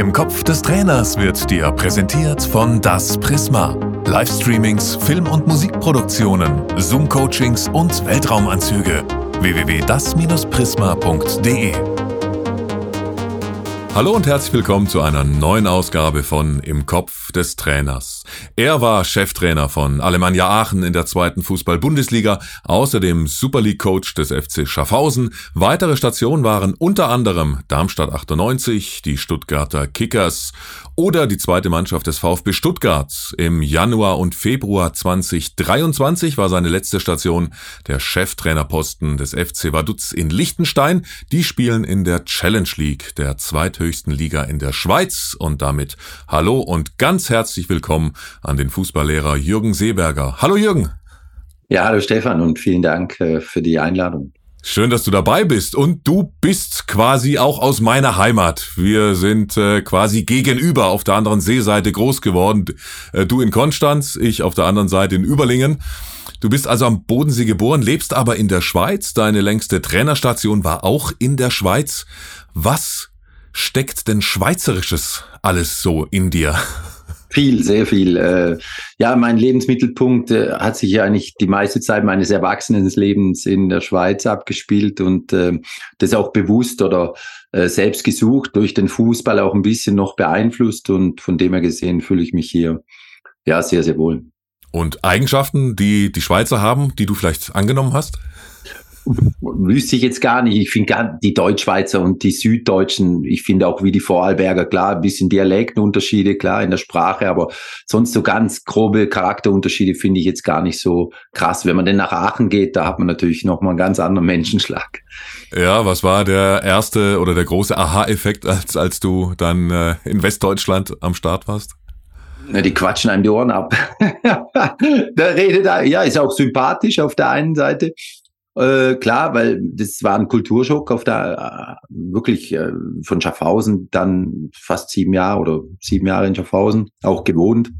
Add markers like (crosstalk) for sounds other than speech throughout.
Im Kopf des Trainers wird dir präsentiert von Das Prisma. Livestreamings, Film- und Musikproduktionen, Zoom-Coachings und Weltraumanzüge. www.das-prisma.de Hallo und herzlich willkommen zu einer neuen Ausgabe von Im Kopf des Trainers. Er war Cheftrainer von Alemannia Aachen in der zweiten Fußball-Bundesliga, außerdem Super League-Coach des FC Schaffhausen. Weitere Stationen waren unter anderem Darmstadt 98, die Stuttgarter Kickers oder die zweite Mannschaft des VfB Stuttgart. Im Januar und Februar 2023 war seine letzte Station der Cheftrainerposten des FC Vaduz in Liechtenstein. Die spielen in der Challenge League, der zweithöchsten Liga in der Schweiz. Und damit hallo und ganz herzlich willkommen an den Fußballlehrer Jürgen Seeberger. Hallo Jürgen. Ja, hallo Stefan und vielen Dank äh, für die Einladung. Schön, dass du dabei bist. Und du bist quasi auch aus meiner Heimat. Wir sind äh, quasi gegenüber auf der anderen Seeseite groß geworden. Äh, du in Konstanz, ich auf der anderen Seite in Überlingen. Du bist also am Bodensee geboren, lebst aber in der Schweiz. Deine längste Trainerstation war auch in der Schweiz. Was steckt denn Schweizerisches alles so in dir? Viel, sehr viel. Äh, ja, mein Lebensmittelpunkt äh, hat sich ja eigentlich die meiste Zeit meines Erwachsenenlebens in der Schweiz abgespielt und äh, das auch bewusst oder selbst gesucht, durch den Fußball auch ein bisschen noch beeinflusst und von dem her gesehen fühle ich mich hier ja sehr, sehr wohl. Und Eigenschaften, die die Schweizer haben, die du vielleicht angenommen hast? Wüsste ich jetzt gar nicht. Ich finde die Deutschschweizer und die Süddeutschen, ich finde auch wie die Vorarlberger, klar, ein bisschen Dialektenunterschiede, klar, in der Sprache, aber sonst so ganz grobe Charakterunterschiede finde ich jetzt gar nicht so krass. Wenn man denn nach Aachen geht, da hat man natürlich nochmal einen ganz anderen Menschenschlag. Ja, was war der erste oder der große Aha-Effekt, als, als du dann äh, in Westdeutschland am Start warst? Na, die quatschen einem die Ohren ab. (laughs) da redet er, ja, ist auch sympathisch auf der einen Seite. Äh, klar, weil das war ein Kulturschock auf der äh, wirklich äh, von Schaffhausen dann fast sieben Jahre oder sieben Jahre in Schaffhausen auch gewohnt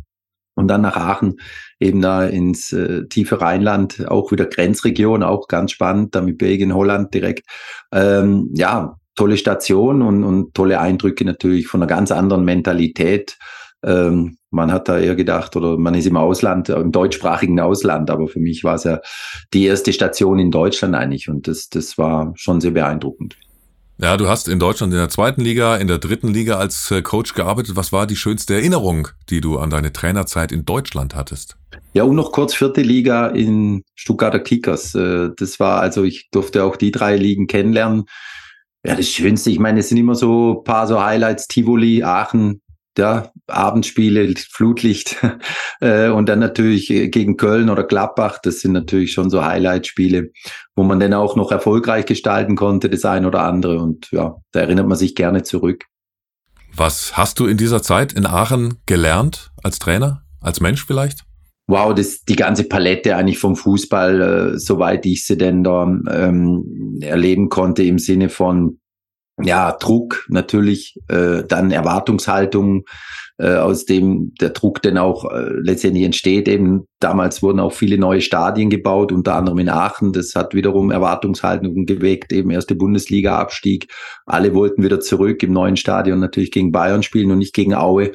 und dann nach Aachen eben da ins äh, tiefe Rheinland, auch wieder Grenzregion, auch ganz spannend, da mit Belgien, Holland direkt. Ähm, ja, tolle Station und, und tolle Eindrücke natürlich von einer ganz anderen Mentalität. Ähm, man hat da eher gedacht, oder man ist im Ausland, im deutschsprachigen Ausland, aber für mich war es ja die erste Station in Deutschland eigentlich und das, das war schon sehr beeindruckend. Ja, du hast in Deutschland in der zweiten Liga, in der dritten Liga als äh, Coach gearbeitet. Was war die schönste Erinnerung, die du an deine Trainerzeit in Deutschland hattest? Ja, und noch kurz vierte Liga in Stuttgarter Kickers. Äh, das war also, ich durfte auch die drei Ligen kennenlernen. Ja, das Schönste, ich meine, es sind immer so paar so Highlights, Tivoli, Aachen, ja, Abendspiele, Flutlicht (laughs) äh, und dann natürlich äh, gegen Köln oder Gladbach, das sind natürlich schon so Highlight-Spiele, wo man dann auch noch erfolgreich gestalten konnte, das ein oder andere und ja, da erinnert man sich gerne zurück. Was hast du in dieser Zeit in Aachen gelernt als Trainer, als Mensch vielleicht? Wow, das die ganze Palette eigentlich vom Fußball, äh, soweit ich sie denn da ähm, erleben konnte im Sinne von ja, Druck natürlich, äh, dann Erwartungshaltung, äh, aus dem der Druck dann auch äh, letztendlich entsteht. Eben damals wurden auch viele neue Stadien gebaut, unter anderem in Aachen. Das hat wiederum Erwartungshaltungen geweckt, eben erste Bundesliga-Abstieg. Alle wollten wieder zurück im neuen Stadion natürlich gegen Bayern spielen und nicht gegen Aue.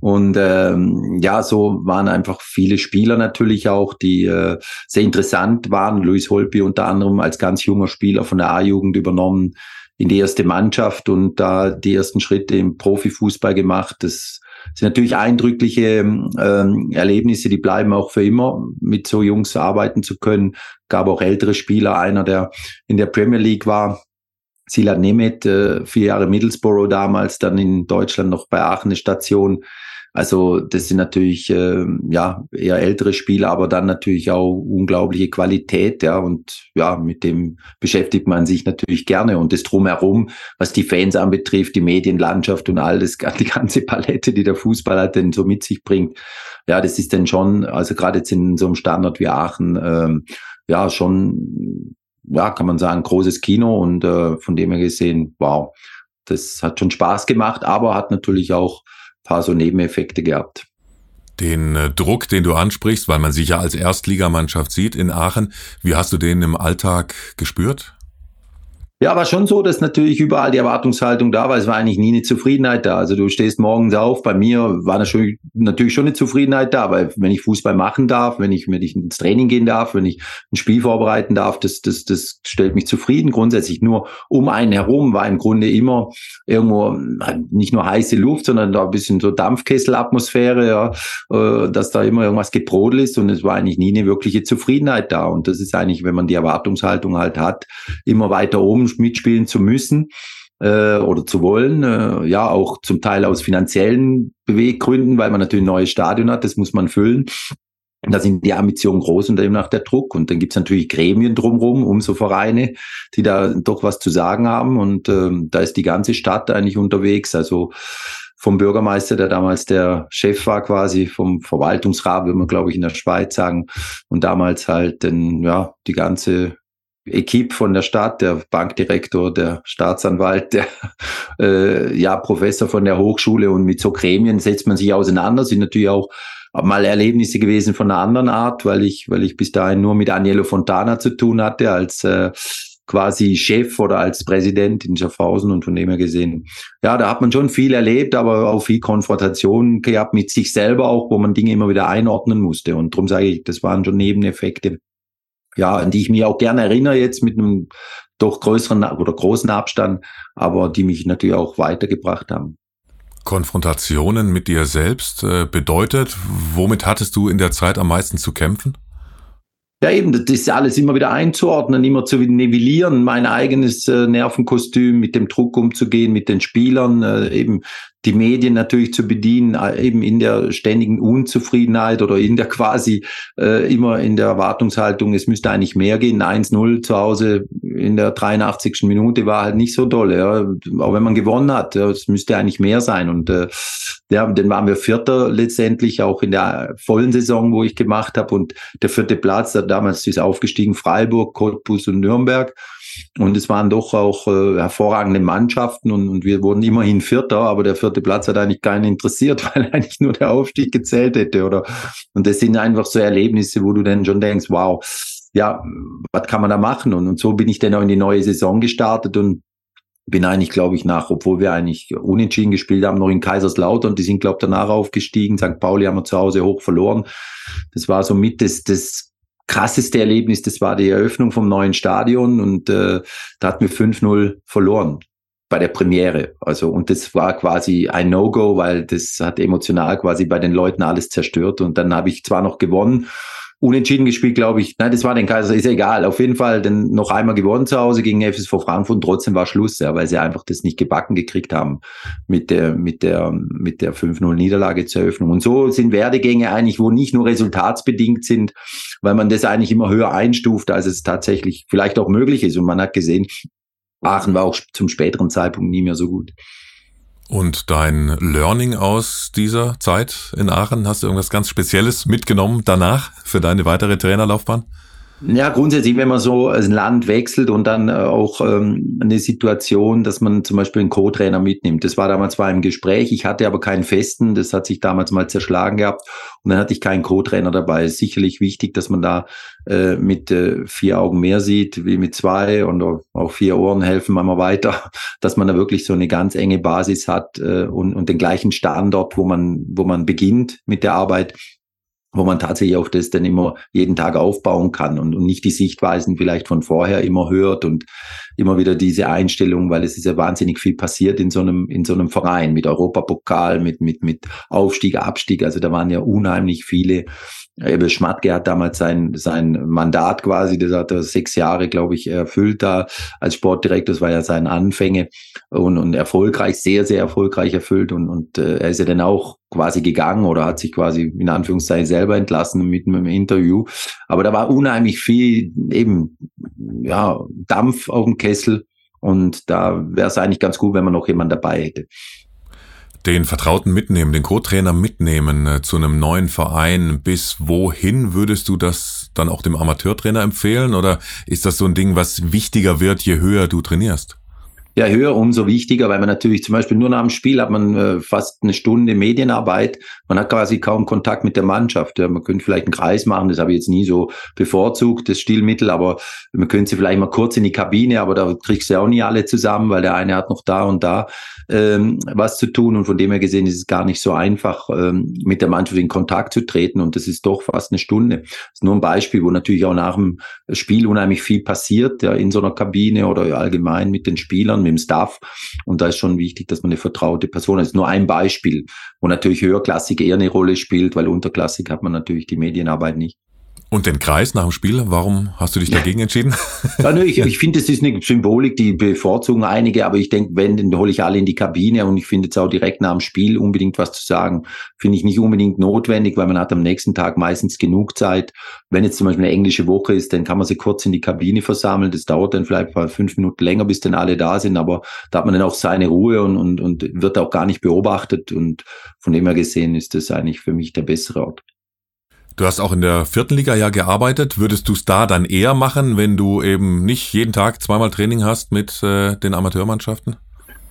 Und ähm, ja, so waren einfach viele Spieler natürlich auch, die äh, sehr interessant waren. Luis Holpi unter anderem als ganz junger Spieler von der A-Jugend übernommen in die erste Mannschaft und da die ersten Schritte im Profifußball gemacht. Das sind natürlich eindrückliche ähm, Erlebnisse, die bleiben auch für immer, mit so Jungs arbeiten zu können. Gab auch ältere Spieler, einer, der in der Premier League war, Silat Nemeth, äh, vier Jahre Middlesbrough damals, dann in Deutschland noch bei Aachen eine Station. Also das sind natürlich äh, ja eher ältere Spieler, aber dann natürlich auch unglaubliche Qualität, ja. Und ja mit dem beschäftigt man sich natürlich gerne. Und das drumherum, was die Fans anbetrifft, die Medienlandschaft und all das, (laughs) die ganze Palette, die der Fußball halt denn so mit sich bringt, ja das ist dann schon, also gerade jetzt in so einem Standort wie Aachen, ähm, ja schon, ja kann man sagen großes Kino. Und äh, von dem her gesehen, wow, das hat schon Spaß gemacht, aber hat natürlich auch paar so Nebeneffekte gehabt. Den äh, Druck, den du ansprichst, weil man sich ja als Erstligamannschaft sieht in Aachen, wie hast du den im Alltag gespürt? Ja, war schon so, dass natürlich überall die Erwartungshaltung da war. Es war eigentlich nie eine Zufriedenheit da. Also du stehst morgens auf. Bei mir war natürlich schon eine Zufriedenheit da, weil wenn ich Fußball machen darf, wenn ich, wenn ich ins Training gehen darf, wenn ich ein Spiel vorbereiten darf, das, das, das stellt mich zufrieden. Grundsätzlich nur um einen herum war im Grunde immer irgendwo nicht nur heiße Luft, sondern da ein bisschen so Dampfkesselatmosphäre, ja, äh, dass da immer irgendwas gebrodelt ist und es war eigentlich nie eine wirkliche Zufriedenheit da. Und das ist eigentlich, wenn man die Erwartungshaltung halt hat, immer weiter oben mitspielen zu müssen äh, oder zu wollen. Äh, ja, auch zum Teil aus finanziellen Beweggründen, weil man natürlich ein neues Stadion hat, das muss man füllen. Da sind die Ambitionen groß und demnach der Druck. Und dann gibt's natürlich Gremien drumherum, umso Vereine, die da doch was zu sagen haben. Und ähm, da ist die ganze Stadt eigentlich unterwegs. Also vom Bürgermeister, der damals der Chef war quasi, vom Verwaltungsrat, würde man, glaube ich, in der Schweiz sagen. Und damals halt dann, ja, die ganze Equipe von der Stadt, der Bankdirektor, der Staatsanwalt, der (laughs) äh, ja Professor von der Hochschule und mit so Gremien setzt man sich auseinander. Sind natürlich auch mal Erlebnisse gewesen von einer anderen Art, weil ich, weil ich bis dahin nur mit Agnello Fontana zu tun hatte als äh, quasi Chef oder als Präsident in Schaffhausen und von dem her gesehen. Ja, da hat man schon viel erlebt, aber auch viel Konfrontation gehabt mit sich selber auch, wo man Dinge immer wieder einordnen musste. Und darum sage ich, das waren schon Nebeneffekte ja, an die ich mich auch gerne erinnere jetzt mit einem doch größeren oder großen Abstand, aber die mich natürlich auch weitergebracht haben. Konfrontationen mit dir selbst äh, bedeutet, womit hattest du in der Zeit am meisten zu kämpfen? Ja, eben, das ist alles immer wieder einzuordnen, immer zu nivellieren, mein eigenes äh, Nervenkostüm, mit dem Druck umzugehen, mit den Spielern, äh, eben die Medien natürlich zu bedienen, äh, eben in der ständigen Unzufriedenheit oder in der quasi äh, immer in der Erwartungshaltung, es müsste eigentlich mehr gehen. 1-0 zu Hause in der 83. Minute war halt nicht so doll, ja. auch wenn man gewonnen hat. Ja, es müsste eigentlich mehr sein. Und äh, ja, dann waren wir Vierter letztendlich, auch in der vollen Saison, wo ich gemacht habe. Und der vierte Platz, da damals ist aufgestiegen Freiburg, Cottbus und Nürnberg. Und es waren doch auch äh, hervorragende Mannschaften und, und wir wurden immerhin Vierter, aber der vierte Platz hat eigentlich keinen interessiert, (laughs) weil eigentlich nur der Aufstieg gezählt hätte, oder? Und das sind einfach so Erlebnisse, wo du dann schon denkst, wow, ja, was kann man da machen? Und, und so bin ich dann auch in die neue Saison gestartet und bin eigentlich, glaube ich, nach, obwohl wir eigentlich unentschieden gespielt haben, noch in Kaiserslautern, die sind, glaube ich, danach aufgestiegen. St. Pauli haben wir zu Hause hoch verloren. Das war so mit das, das krasseste Erlebnis, das war die Eröffnung vom neuen Stadion und äh, da hatten wir 5-0 verloren bei der Premiere. Also, und das war quasi ein No-Go, weil das hat emotional quasi bei den Leuten alles zerstört. Und dann habe ich zwar noch gewonnen unentschieden gespielt, glaube ich. Nein, das war den Kaiser, ist ja egal. Auf jeden Fall dann noch einmal gewonnen zu Hause gegen FSV Frankfurt trotzdem war Schluss, ja, weil sie einfach das nicht gebacken gekriegt haben mit der, mit der, mit der 5-0 Niederlage zur Eröffnung. Und so sind Werdegänge eigentlich, wo nicht nur resultatsbedingt sind, weil man das eigentlich immer höher einstuft, als es tatsächlich vielleicht auch möglich ist. Und man hat gesehen, Aachen war auch zum späteren Zeitpunkt nie mehr so gut. Und dein Learning aus dieser Zeit in Aachen, hast du irgendwas ganz Spezielles mitgenommen danach für deine weitere Trainerlaufbahn? Ja, grundsätzlich, wenn man so ein Land wechselt und dann äh, auch ähm, eine Situation, dass man zum Beispiel einen Co-Trainer mitnimmt. Das war damals zwar im Gespräch, ich hatte aber keinen festen, das hat sich damals mal zerschlagen gehabt und dann hatte ich keinen Co-Trainer dabei. Ist sicherlich wichtig, dass man da äh, mit äh, vier Augen mehr sieht, wie mit zwei und auch vier Ohren helfen manchmal weiter, (laughs) dass man da wirklich so eine ganz enge Basis hat äh, und, und den gleichen Standort, wo man, wo man beginnt mit der Arbeit wo man tatsächlich auch das dann immer jeden Tag aufbauen kann und, und nicht die Sichtweisen vielleicht von vorher immer hört und immer wieder diese Einstellung, weil es ist ja wahnsinnig viel passiert in so einem, in so einem Verein mit Europapokal, mit, mit, mit Aufstieg, Abstieg. Also da waren ja unheimlich viele Ebbe Schmatke hat damals sein, sein Mandat quasi, das hat er sechs Jahre, glaube ich, erfüllt da als Sportdirektor. Das war ja sein Anfänge und, und erfolgreich, sehr, sehr erfolgreich erfüllt. Und, und äh, er ist ja dann auch quasi gegangen oder hat sich quasi in Anführungszeichen selber entlassen mit einem Interview. Aber da war unheimlich viel eben, ja, Dampf auf dem Kessel. Und da wäre es eigentlich ganz gut, wenn man noch jemand dabei hätte den Vertrauten mitnehmen, den Co-Trainer mitnehmen äh, zu einem neuen Verein. Bis wohin würdest du das dann auch dem Amateurtrainer empfehlen? Oder ist das so ein Ding, was wichtiger wird, je höher du trainierst? Ja, höher, umso wichtiger, weil man natürlich zum Beispiel nur nach dem Spiel hat man äh, fast eine Stunde Medienarbeit. Man hat quasi kaum Kontakt mit der Mannschaft. Ja, man könnte vielleicht einen Kreis machen, das habe ich jetzt nie so bevorzugt, das Stilmittel, aber man könnte sie vielleicht mal kurz in die Kabine, aber da kriegst du ja auch nie alle zusammen, weil der eine hat noch da und da ähm, was zu tun. Und von dem her gesehen ist es gar nicht so einfach, ähm, mit der Mannschaft in Kontakt zu treten. Und das ist doch fast eine Stunde. Das ist nur ein Beispiel, wo natürlich auch nach dem Spiel unheimlich viel passiert, ja, in so einer Kabine oder allgemein mit den Spielern, mit dem Staff. Und da ist schon wichtig, dass man eine vertraute Person ist. Nur ein Beispiel, wo natürlich Höherklassik eher eine Rolle spielt, weil Unterklassik hat man natürlich die Medienarbeit nicht. Und den Kreis nach dem Spiel, warum hast du dich dagegen entschieden? (laughs) Ja, nö, ich, ich finde, es ist eine Symbolik, die bevorzugen einige, aber ich denke, wenn, dann hole ich alle in die Kabine und ich finde jetzt auch direkt nach dem Spiel unbedingt was zu sagen, finde ich nicht unbedingt notwendig, weil man hat am nächsten Tag meistens genug Zeit. Wenn jetzt zum Beispiel eine englische Woche ist, dann kann man sie kurz in die Kabine versammeln. Das dauert dann vielleicht mal fünf Minuten länger, bis dann alle da sind, aber da hat man dann auch seine Ruhe und, und, und wird auch gar nicht beobachtet und von dem her gesehen ist das eigentlich für mich der bessere Ort. Du hast auch in der vierten Liga ja gearbeitet. Würdest du es da dann eher machen, wenn du eben nicht jeden Tag zweimal Training hast mit äh, den Amateurmannschaften?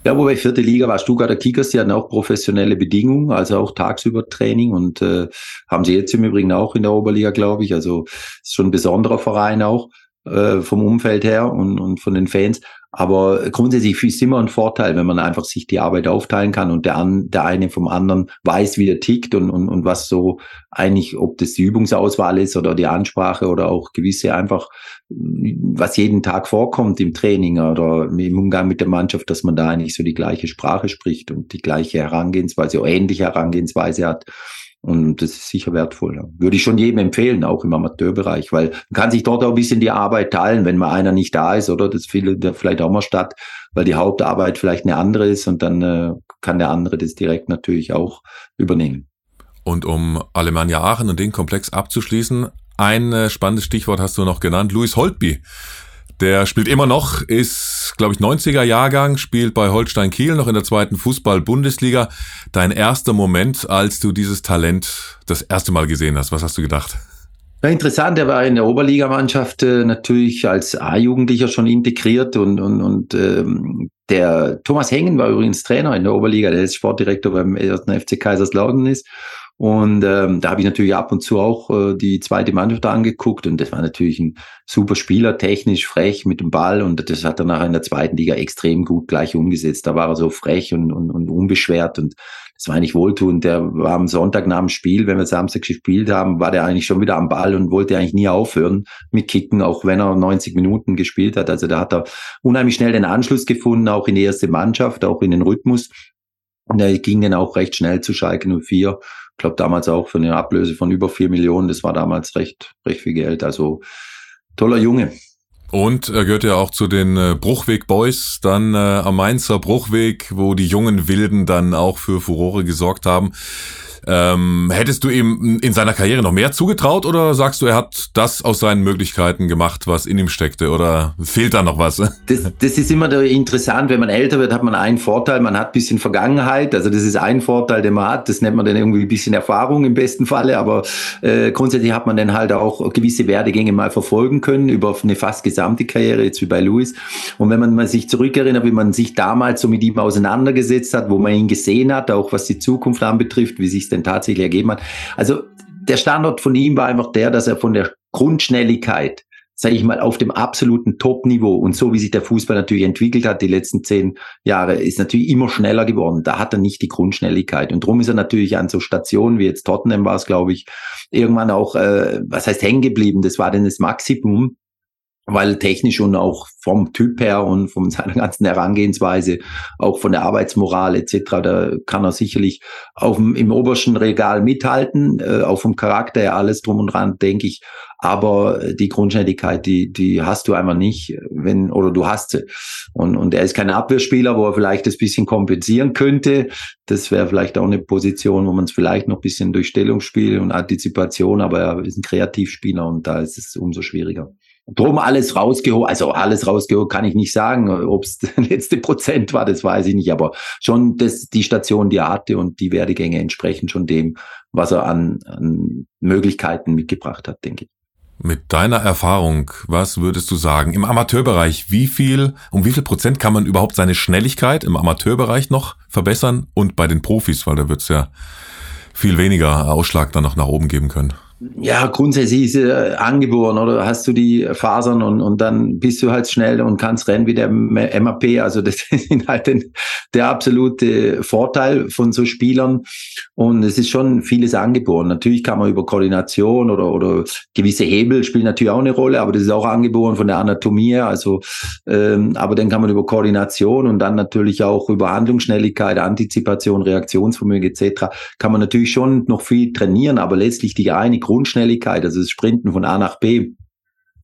Ja, wobei vierte Liga war Stuttgarter Kickers, die hatten auch professionelle Bedingungen, also auch tagsüber Training und äh, haben sie jetzt im Übrigen auch in der Oberliga, glaube ich. Also ist schon ein besonderer Verein auch äh, vom Umfeld her und, und von den Fans. Aber grundsätzlich ist immer ein Vorteil, wenn man einfach sich die Arbeit aufteilen kann und der, an, der eine vom anderen weiß, wie er tickt und, und, und was so eigentlich, ob das die Übungsauswahl ist oder die Ansprache oder auch gewisse einfach, was jeden Tag vorkommt im Training oder im Umgang mit der Mannschaft, dass man da eigentlich so die gleiche Sprache spricht und die gleiche Herangehensweise, oder ähnliche Herangehensweise hat. Und das ist sicher wertvoll. Würde ich schon jedem empfehlen, auch im Amateurbereich, weil man kann sich dort auch ein bisschen die Arbeit teilen, wenn mal einer nicht da ist, oder? Das findet vielleicht auch mal statt, weil die Hauptarbeit vielleicht eine andere ist und dann äh, kann der andere das direkt natürlich auch übernehmen. Und um Alemannia Aachen und den Komplex abzuschließen, ein äh, spannendes Stichwort hast du noch genannt, Louis Holtby. Der spielt immer noch, ist, glaube ich, 90er Jahrgang, spielt bei Holstein Kiel noch in der zweiten Fußball-Bundesliga. Dein erster Moment, als du dieses Talent das erste Mal gesehen hast, was hast du gedacht? Ja, interessant, er war in der Oberligamannschaft äh, natürlich als A-Jugendlicher schon integriert und, und, und ähm, der Thomas Hengen war übrigens Trainer in der Oberliga, der ist Sportdirektor beim ersten FC Kaiserslautern ist und ähm, da habe ich natürlich ab und zu auch äh, die zweite Mannschaft angeguckt und das war natürlich ein super Spieler, technisch frech mit dem Ball und das hat er nachher in der zweiten Liga extrem gut gleich umgesetzt. Da war er so frech und, und, und unbeschwert und das war eigentlich wohltuend. Der war am Sonntag nach dem Spiel, wenn wir Samstag gespielt haben, war der eigentlich schon wieder am Ball und wollte eigentlich nie aufhören mit Kicken, auch wenn er 90 Minuten gespielt hat. Also da hat er unheimlich schnell den Anschluss gefunden, auch in die erste Mannschaft, auch in den Rhythmus. Und er ging dann auch recht schnell zu Schalke 04 ich glaube damals auch für eine Ablöse von über vier Millionen. Das war damals recht, recht viel Geld. Also toller Junge. Und er gehört ja auch zu den äh, Bruchweg Boys, dann äh, am Mainzer Bruchweg, wo die jungen Wilden dann auch für Furore gesorgt haben. Ähm, hättest du ihm in seiner Karriere noch mehr zugetraut oder sagst du, er hat das aus seinen Möglichkeiten gemacht, was in ihm steckte oder fehlt da noch was? (laughs) Das, das ist immer interessant, wenn man älter wird, hat man einen Vorteil, man hat ein bisschen Vergangenheit, also das ist ein Vorteil, den man hat, das nennt man dann irgendwie ein bisschen Erfahrung im besten Falle, aber äh, grundsätzlich hat man dann halt auch gewisse Werdegänge mal verfolgen können über eine fast gesamte Karriere, jetzt wie bei Louis. Und wenn man sich zurückerinnert, wie man sich damals so mit ihm auseinandergesetzt hat, wo man ihn gesehen hat, auch was die Zukunft anbetrifft, wie sich es denn tatsächlich ergeben hat. Also der Standort von ihm war einfach der, dass er von der Grundschnelligkeit, sage ich mal, auf dem absoluten Top-Niveau und so wie sich der Fußball natürlich entwickelt hat die letzten zehn Jahre, ist natürlich immer schneller geworden. Da hat er nicht die Grundschnelligkeit und darum ist er natürlich an so Stationen wie jetzt Tottenham war es, glaube ich, irgendwann auch, äh, was heißt hängen geblieben. Das war dann das Maximum weil technisch und auch vom Typ her und von (laughs) seiner ganzen Herangehensweise, auch von der Arbeitsmoral etc., da kann er sicherlich auf dem, im obersten Regal mithalten, äh, auch vom Charakter her alles drum und dran, denke ich. Aber die Grundschnelligkeit, die, die hast du einfach nicht, wenn, oder du hast sie. Und, und er ist kein Abwehrspieler, wo er vielleicht das bisschen kompensieren könnte. Das wäre vielleicht auch eine Position, wo man es vielleicht noch bisschen durch Stellungsspiel und Antizipation, aber er ist ein Kreativspieler und da ist es umso schwieriger. Drum alles rausgeholt, also alles rausgeholt kann ich nicht sagen, ob es (laughs) der letzte Prozent war, das weiß ich nicht, aber schon das, die Station, die er hatte und die Werdegänge entsprechen schon dem, was er an, an Möglichkeiten mitgebracht hat, denke ich. Mit deiner Erfahrung, was würdest du sagen? Im Amateurbereich, wie viel, um wie viel Prozent kann man überhaupt seine Schnelligkeit im Amateurbereich noch verbessern und bei den Profis, weil da wird es ja viel weniger Ausschlag dann noch nach oben geben können? Ja, grundsätzlich ist äh, angeboren oder hast du die Fasern und, und dann bist du halt schnell und kannst rennen wie der MAP. Also das (laughs) ist halt den, der absolute Vorteil von so Spielern. Und es ist schon vieles angeboren. Natürlich kann man über Koordination oder, oder gewisse Hebel spielen natürlich auch eine Rolle, aber das ist auch angeboren von der Anatomie. Also, ähm, aber dann kann man über Koordination und dann natürlich auch über Handlungsschnelligkeit, Antizipation, Reaktionsvermögen etc. kann man natürlich schon noch viel trainieren, aber letztlich die eine Grundschnelligkeit, also das Sprinten von A nach B.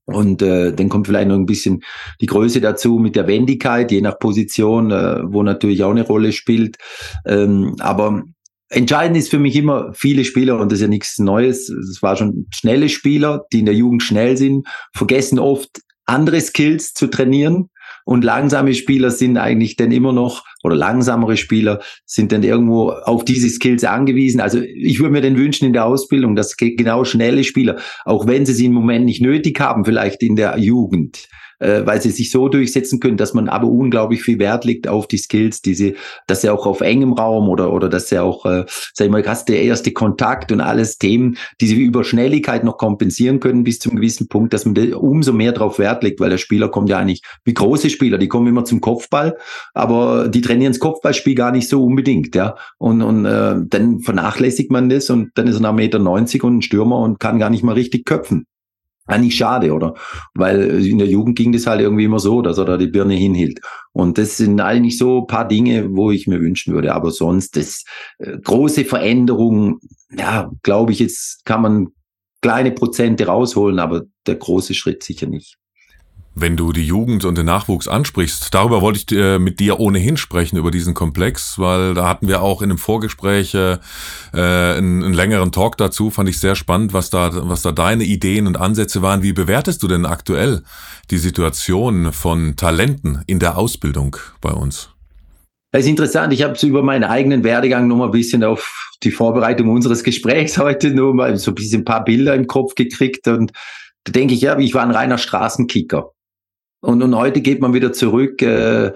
Und äh, dann kommt vielleicht noch ein bisschen die Größe dazu mit der Wendigkeit, je nach Position, äh, wo natürlich auch eine Rolle spielt. Ähm, aber entscheidend ist für mich immer viele Spieler, und das ist ja nichts Neues, es war schon schnelle Spieler, die in der Jugend schnell sind, vergessen oft andere Skills zu trainieren und langsame Spieler sind eigentlich dann immer noch, oder langsamere Spieler sind dann irgendwo auf diese Skills angewiesen. Also ich würde mir den wünschen in der Ausbildung, dass genau schnelle Spieler, auch wenn sie sie im Moment nicht nötig haben, vielleicht in der Jugend, äh, weil sie sich so durchsetzen können, dass man aber unglaublich viel Wert legt auf die Skills, die sie, dass sie auch auf engem Raum oder, oder dass sie auch, äh, sag ich mal, hast der erste Kontakt und alles Themen, die sie über Schnelligkeit noch kompensieren können bis zum gewissen Punkt, dass man umso mehr darauf Wert legt, weil der Spieler kommt ja eigentlich wie große Spieler, die kommen immer zum Kopfball, aber die trainieren das Kopfballspiel gar nicht so unbedingt, ja. Und, und äh, dann vernachlässigt man das und dann ist er nach Meter 90 und ein Stürmer und kann gar nicht mal richtig köpfen. Eigentlich schade, oder? Weil in der Jugend ging das halt irgendwie immer so, dass er da die Birne hinhielt. Und das sind eigentlich so paar Dinge, wo ich mir wünschen würde. Aber sonst, das äh, große Veränderung, ja, glaube ich, jetzt kann man kleine Prozente rausholen, aber der große Schritt sicher nicht. Wenn du die Jugend und den Nachwuchs ansprichst, darüber wollte ich äh, mit dir ohnehin sprechen, über diesen Komplex, weil da hatten wir auch in einem Vorgespräch äh, einen, einen längeren Talk dazu, fand ich sehr spannend, was da, was da deine Ideen und Ansätze waren. Wie bewertest du denn aktuell die Situation von Talenten in der Ausbildung bei uns? Das ist interessant. Ich habe so über meinen eigenen Werdegang noch mal ein bisschen auf die Vorbereitung unseres Gesprächs (laughs) heute nur mal so ein bisschen ein paar Bilder im Kopf gekriegt und da denke ich, ja, ich war ein reiner Straßenkicker. Und, und heute geht man wieder zurück äh,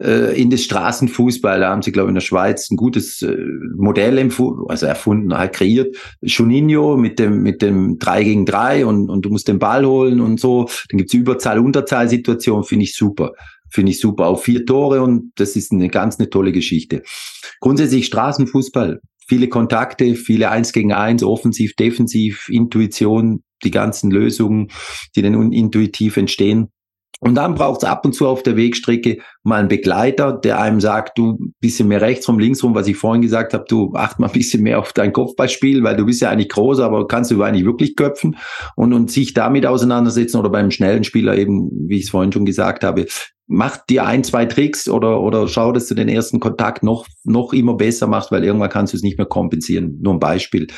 äh, in das Straßenfußball. Da haben sie, glaube ich, in der Schweiz ein gutes äh, Modell also erfunden, halt kreiert. Juninho mit dem, mit dem 3 gegen 3 und, und du musst den Ball holen und so. Dann gibt's Überzahl, Unterzahl-Situation, finde ich super. Finde ich super. Auch vier Tore und das ist eine ganz eine tolle Geschichte. Grundsätzlich Straßenfußball. Viele Kontakte, viele Eins gegen Eins, offensiv, defensiv, Intuition, die ganzen Lösungen, die dann intuitiv entstehen und dann braucht es ab und zu auf der Wegstrecke mal einen Begleiter, der einem sagt, du bisschen mehr rechts rum, links rum, was ich vorhin gesagt habe, du acht mal ein bisschen mehr auf dein Kopfballspiel, weil du bist ja eigentlich groß, aber kannst du eigentlich wirklich köpfen und, und sich damit auseinandersetzen oder beim schnellen Spieler eben, wie ich es vorhin schon gesagt habe, mach dir ein, zwei Tricks oder, oder schau, dass du den ersten Kontakt noch, noch immer besser machst, weil irgendwann kannst du es nicht mehr kompensieren. Nur ein Beispiel.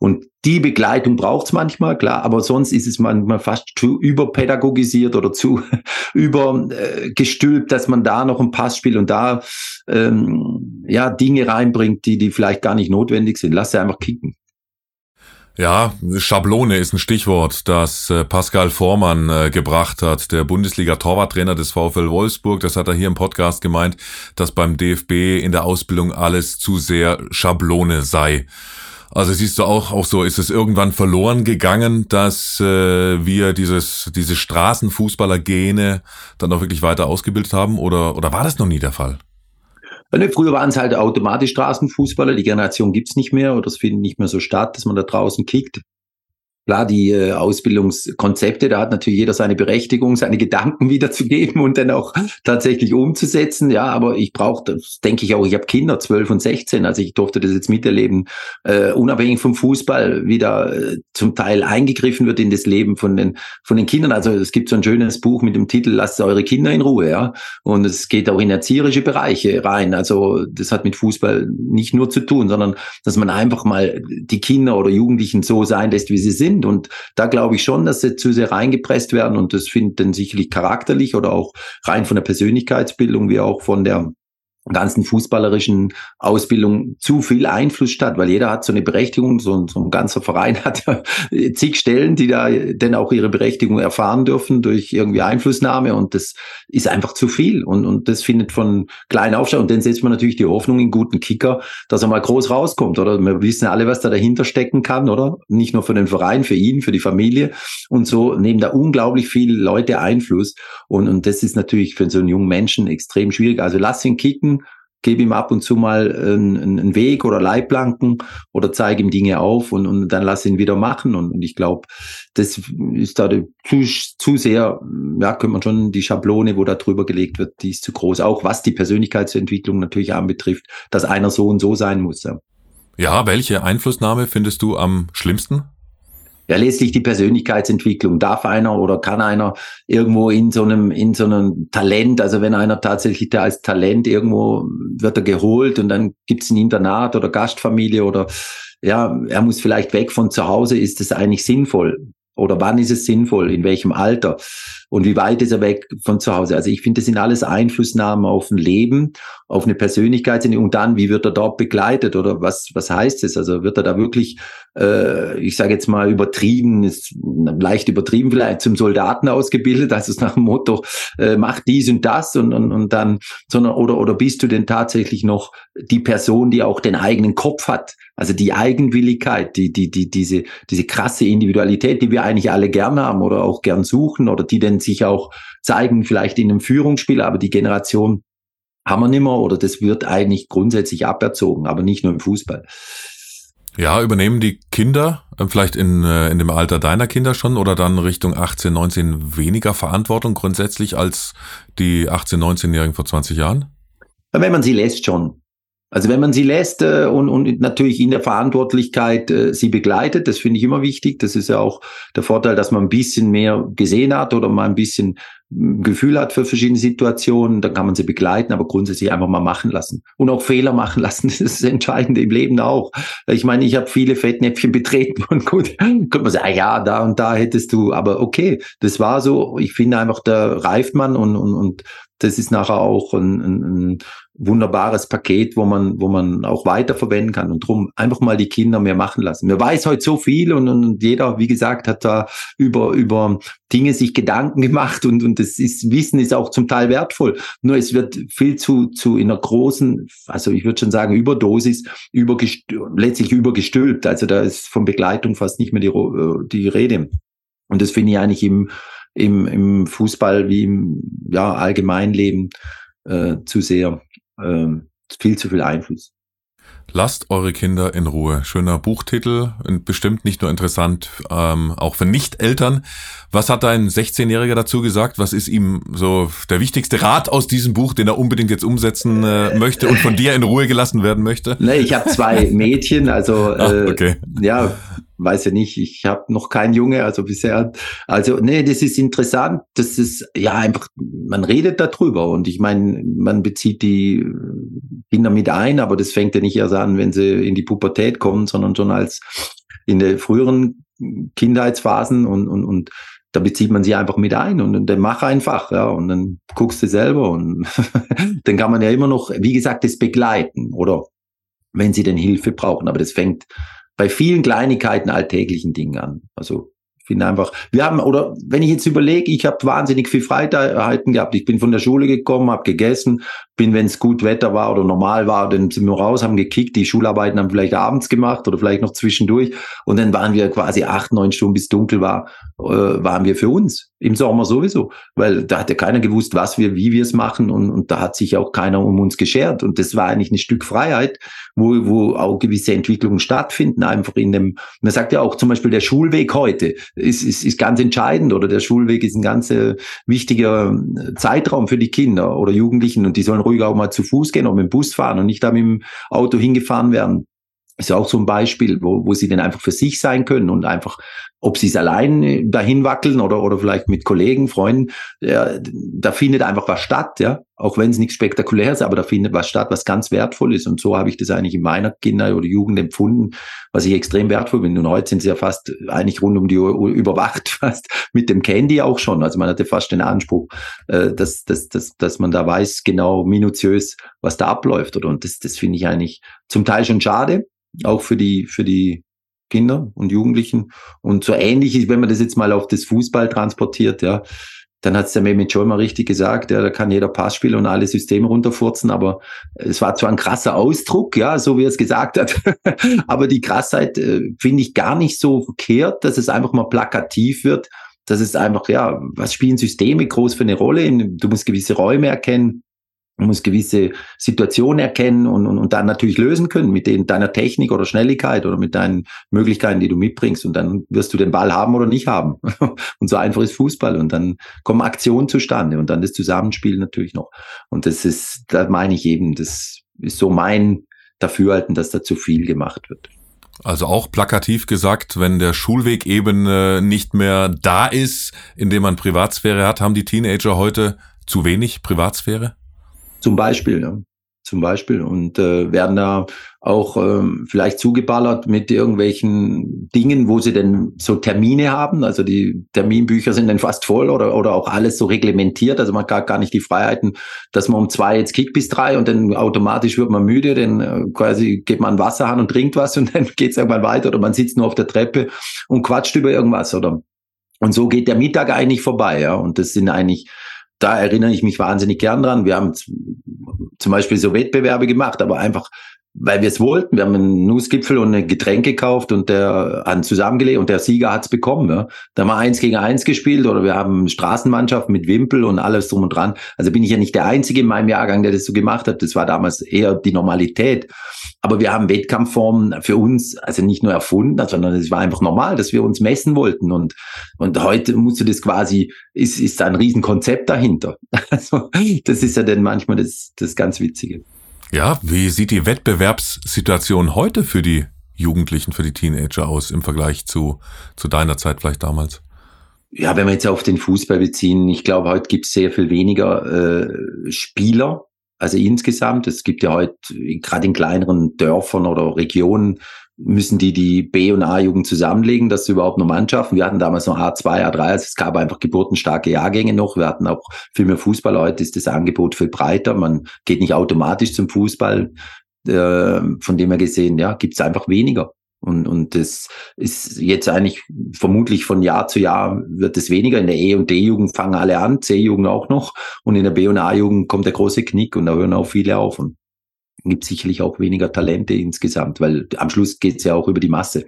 Und die Begleitung braucht's manchmal, klar, aber sonst ist es manchmal fast zu überpädagogisiert oder zu (laughs) übergestülpt, äh, dass man da noch ein Pass spielt und da ähm, ja Dinge reinbringt, die, die vielleicht gar nicht notwendig sind. Lass sie einfach kicken. Ja, Schablone ist ein Stichwort, das äh, Pascal Vormann äh, gebracht hat, der Bundesliga-Torwarttrainer des VfL Wolfsburg. Das hat er hier im Podcast gemeint, dass beim DFB in der Ausbildung alles zu sehr Schablone sei. Also siehst du auch, auch so, ist es irgendwann verloren gegangen, dass äh, wir dieses, diese Straßenfußballer-Gene dann auch wirklich weiter ausgebildet haben? Oder, oder war das noch nie der Fall? Ne, früher waren es halt automatisch Straßenfußballer, die Generation gibt's nicht mehr oder es findet nicht mehr so statt, dass man da draußen kickt. Klar, die äh, Ausbildungskonzepte, da hat natürlich jeder seine Berechtigung, seine Gedanken (laughs) wiederzugeben und dann auch tatsächlich umzusetzen. Ja, aber ich brauche, das denke ich auch, ich habe Kinder, 12 und 16, also ich durfte das jetzt miterleben, äh, unabhängig vom Fußball, wie da äh, zum Teil eingegriffen wird in das Leben von den, von den Kindern. Also es gibt so ein schönes Buch mit dem Titel Lasst eure Kinder in Ruhe, ja. Und es geht auch in erzieherische Bereiche rein. Also das hat mit Fußball nicht nur zu tun, sondern dass man einfach mal die Kinder oder Jugendlichen so sein lässt, wie sie sind sind. Und da glaube ich schon, dass sie zu sehr reingepresst werden und das findet dann sicherlich charakterlich oder auch rein von der Persönlichkeitsbildung wie auch von der ganzen fußballerischen Ausbildung zu viel Einfluss statt, weil jeder hat so eine Berechtigung, so, so ein ganzer Verein (laughs) hat zig Stellen, die da denn auch ihre Berechtigung erfahren dürfen durch irgendwie Einflussnahme und das ist einfach zu viel und, und das findet von klein auf und dann setzt man natürlich die Hoffnung in guten Kicker, dass er mal groß rauskommt oder wir wissen alle, was da dahinter stecken kann, oder? Nicht nur für den Verein, für ihn, für die Familie und so nehmen da unglaublich viele Leute Einfluss und, und das ist natürlich für so einen jungen Menschen extrem schwierig. Also lass ihn kicken, gebe ihm ab und zu mal einen, einen Weg oder Leitplanken oder zeige ihm Dinge auf und, und dann lass ihn wieder machen. Und, und ich glaube, das ist da zu, zu sehr, ja, könnte man schon die Schablone, wo da drüber gelegt wird, die ist zu groß. Auch was die Persönlichkeitsentwicklung natürlich anbetrifft, dass einer so und so sein muss. Ja, ja welche Einflussnahme findest du am schlimmsten? Ja, letztlich die Persönlichkeitsentwicklung. Darf einer oder kann einer irgendwo in so einem, in so einem Talent, also wenn einer tatsächlich da als Talent irgendwo wird er geholt und dann gibt's ein Internat oder Gastfamilie oder ja, er muss vielleicht weg von zu Hause, ist das eigentlich sinnvoll? Oder wann ist es sinnvoll? In welchem Alter? Und wie weit ist er weg von zu Hause? Also ich finde, das sind alles Einflussnahmen auf ein Leben, auf eine Persönlichkeit. Und dann, wie wird er dort begleitet? Oder was, was heißt es? Also wird er da wirklich, äh, ich sage jetzt mal übertrieben, ist leicht übertrieben vielleicht zum Soldaten ausgebildet, also nach dem Motto, äh, mach dies und das und, und, und dann, sondern, oder, oder bist du denn tatsächlich noch die Person, die auch den eigenen Kopf hat? Also die Eigenwilligkeit, die, die, die, diese, diese krasse Individualität, die wir eigentlich alle gern haben oder auch gern suchen oder die denn sich auch zeigen, vielleicht in einem Führungsspiel, aber die Generation haben wir nimmer oder das wird eigentlich grundsätzlich aberzogen, aber nicht nur im Fußball. Ja, übernehmen die Kinder äh, vielleicht in, äh, in dem Alter deiner Kinder schon oder dann Richtung 18, 19 weniger Verantwortung grundsätzlich als die 18, 19-Jährigen vor 20 Jahren? Wenn man sie lässt schon. Also wenn man sie lässt äh, und, und natürlich in der Verantwortlichkeit äh, sie begleitet, das finde ich immer wichtig. Das ist ja auch der Vorteil, dass man ein bisschen mehr gesehen hat oder mal ein bisschen hm, Gefühl hat für verschiedene Situationen, dann kann man sie begleiten, aber grundsätzlich einfach mal machen lassen. Und auch Fehler machen lassen, (laughs) das ist das Entscheidende im Leben auch. Ich meine, ich habe viele Fettnäpfchen betreten (laughs) und gut, könnte man sagen, ja, da und da hättest du, aber okay, das war so. Ich finde einfach, da reift man und, und, und das ist nachher auch ein, ein, ein wunderbares Paket, wo man, wo man auch weiterverwenden kann. Und drum einfach mal die Kinder mehr machen lassen. Mir weiß heute so viel und, und jeder, wie gesagt, hat da über, über Dinge sich Gedanken gemacht und, und das ist, Wissen ist auch zum Teil wertvoll. Nur es wird viel zu, zu in einer großen, also ich würde schon sagen, Überdosis, übergestülpt, letztlich übergestülpt. Also da ist von Begleitung fast nicht mehr die, die Rede. Und das finde ich eigentlich im, im, im Fußball wie im ja, Allgemeinleben äh, zu sehr, äh, viel zu viel Einfluss. Lasst eure Kinder in Ruhe. Schöner Buchtitel, bestimmt nicht nur interessant, ähm, auch für Nicht-Eltern. Was hat dein 16-Jähriger dazu gesagt? Was ist ihm so der wichtigste Rat aus diesem Buch, den er unbedingt jetzt umsetzen äh, möchte und von dir in Ruhe gelassen werden möchte? Nee, ich habe zwei (laughs) Mädchen, also ah, äh, okay. ja, weiß ja nicht, ich habe noch keinen Junge, also bisher. Also nee, das ist interessant. Das ist ja einfach, man redet darüber und ich meine, man bezieht die Kinder mit ein, aber das fängt ja nicht erst an, wenn sie in die Pubertät kommen, sondern schon als in den früheren Kindheitsphasen und und und da bezieht man sie einfach mit ein und, und dann mach einfach, ja, und dann guckst du selber und (laughs) dann kann man ja immer noch, wie gesagt, das begleiten oder wenn sie denn Hilfe brauchen. Aber das fängt bei vielen Kleinigkeiten, alltäglichen Dingen an. Also ich finde einfach, wir haben, oder wenn ich jetzt überlege, ich habe wahnsinnig viel Freiheiten gehabt. Ich bin von der Schule gekommen, habe gegessen, bin, wenn es gut Wetter war oder normal war, dann sind wir raus, haben gekickt, die Schularbeiten haben vielleicht abends gemacht oder vielleicht noch zwischendurch. Und dann waren wir quasi acht, neun Stunden bis dunkel war, äh, waren wir für uns. Im Sommer sowieso. Weil da hat ja keiner gewusst, was wir, wie wir es machen und, und da hat sich auch keiner um uns geschert. Und das war eigentlich ein Stück Freiheit, wo, wo auch gewisse Entwicklungen stattfinden, einfach in dem, man sagt ja auch zum Beispiel der Schulweg heute ist, ist, ist ganz entscheidend oder der Schulweg ist ein ganz äh, wichtiger äh, Zeitraum für die Kinder oder Jugendlichen und die sollen ruhig auch mal zu Fuß gehen oder mit dem Bus fahren und nicht da mit dem Auto hingefahren werden. ist ja auch so ein Beispiel, wo, wo sie dann einfach für sich sein können und einfach, ob sie es allein dahin wackeln oder, oder vielleicht mit Kollegen, Freunden, ja, da findet einfach was statt, ja. Auch wenn es nichts spektakulär ist, aber da findet was statt, was ganz wertvoll ist. Und so habe ich das eigentlich in meiner Kinder- oder Jugend empfunden, was ich extrem wertvoll finde. Und heute sind sie ja fast eigentlich rund um die Uhr überwacht, (laughs) fast mit dem Candy auch schon. Also man hatte fast den Anspruch, äh, dass, dass, dass, dass man da weiß, genau minutiös, was da abläuft. Oder? Und das, das finde ich eigentlich zum Teil schon schade auch für die, für die Kinder und Jugendlichen. Und so ähnlich ist, wenn man das jetzt mal auf das Fußball transportiert, ja, dann hat es der Mehmet schon mal richtig gesagt, ja, da kann jeder Pass spielen und alle Systeme runterfurzen, aber es war zwar ein krasser Ausdruck, ja, so wie er es gesagt hat, (laughs) aber die Krassheit äh, finde ich gar nicht so verkehrt, dass es einfach mal plakativ wird, dass es einfach, ja, was spielen Systeme groß für eine Rolle? Du musst gewisse Räume erkennen, man muss gewisse Situationen erkennen und, und, und dann natürlich lösen können mit den, deiner Technik oder Schnelligkeit oder mit deinen Möglichkeiten, die du mitbringst. Und dann wirst du den Ball haben oder nicht haben. (laughs) Und so einfach ist Fußball. Und dann kommen Aktionen zustande und dann das Zusammenspiel natürlich noch. Und das ist, da meine ich eben, das ist so mein Dafürhalten, dass da zu viel gemacht wird. Also auch plakativ gesagt, wenn der Schulweg eben äh, nicht mehr da ist, indem man Privatsphäre hat, haben die Teenager heute zu wenig Privatsphäre? Zum Beispiel, ja. Zum Beispiel. Und äh, werden da auch ähm, vielleicht zugeballert mit irgendwelchen Dingen, wo sie denn so Termine haben. Also die Terminbücher sind dann fast voll oder, oder auch alles so reglementiert. Also man hat gar nicht die Freiheiten, dass man um zwei jetzt kickt bis drei und dann automatisch wird man müde, dann äh, quasi geht man Wasser an und trinkt was und (laughs) dann geht's irgendwann weiter oder man sitzt nur auf der Treppe und quatscht über irgendwas oder und so geht der Mittag eigentlich vorbei, ja. Und das sind eigentlich da erinnere ich mich wahnsinnig gern dran. Wir haben zum Beispiel so Wettbewerbe gemacht, aber einfach weil wir es wollten. Wir haben einen Nussgipfel und ein Getränk gekauft und der hat zusammengelegt und der Sieger hat es bekommen. Ja. Da haben wir eins gegen eins gespielt oder wir haben Straßenmannschaft mit Wimpel und alles drum und dran. Also bin ich ja nicht der Einzige in meinem Jahrgang, der das so gemacht hat. Das war damals eher die Normalität. Aber wir haben Wettkampfformen für uns also nicht nur erfunden, sondern es war einfach normal, dass wir uns messen wollten. Und, und heute musst du das quasi, ist, ist da ein Riesenkonzept dahinter. (laughs) Also das ist ja dann manchmal das, das ganz Witzige. Ja, wie sieht die Wettbewerbssituation heute für die Jugendlichen, für die Teenager aus im Vergleich zu, zu deiner Zeit vielleicht damals? Ja, wenn wir jetzt auf den Fußball beziehen, ich glaube, heute gibt es sehr viel weniger äh, Spieler, also insgesamt. Es gibt ja heute gerade in kleineren Dörfern oder Regionen müssen die die B- und A-Jugend zusammenlegen, dass sie überhaupt noch Mannschaften. Wir hatten damals noch A2, A3, also es gab einfach geburtenstarke Jahrgänge noch. Wir hatten auch viel mehr Fußball. Heute ist das Angebot viel breiter. Man geht nicht automatisch zum Fußball. Äh, von dem her gesehen, ja, gibt es einfach weniger. Und, und das ist jetzt eigentlich vermutlich von Jahr zu Jahr wird es weniger. In der E- und D-Jugend fangen alle an, C-Jugend auch noch. Und in der B- und A-Jugend kommt der große Knick und da hören auch viele auf. Und gibt sicherlich auch weniger Talente insgesamt, weil am Schluss geht es ja auch über die Masse.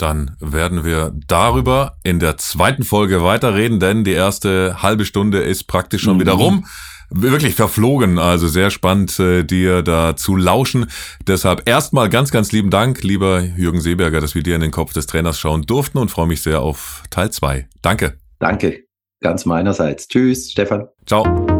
Dann werden wir darüber in der zweiten Folge weiterreden, denn die erste halbe Stunde ist praktisch schon mhm. wieder rum. Wirklich verflogen, also sehr spannend, äh, dir da zu lauschen. Deshalb erstmal ganz, ganz lieben Dank, lieber Jürgen Seeberger, dass wir dir in den Kopf des Trainers schauen durften und freue mich sehr auf Teil zwei. Danke. Danke, ganz meinerseits. Tschüss, Stefan. Ciao.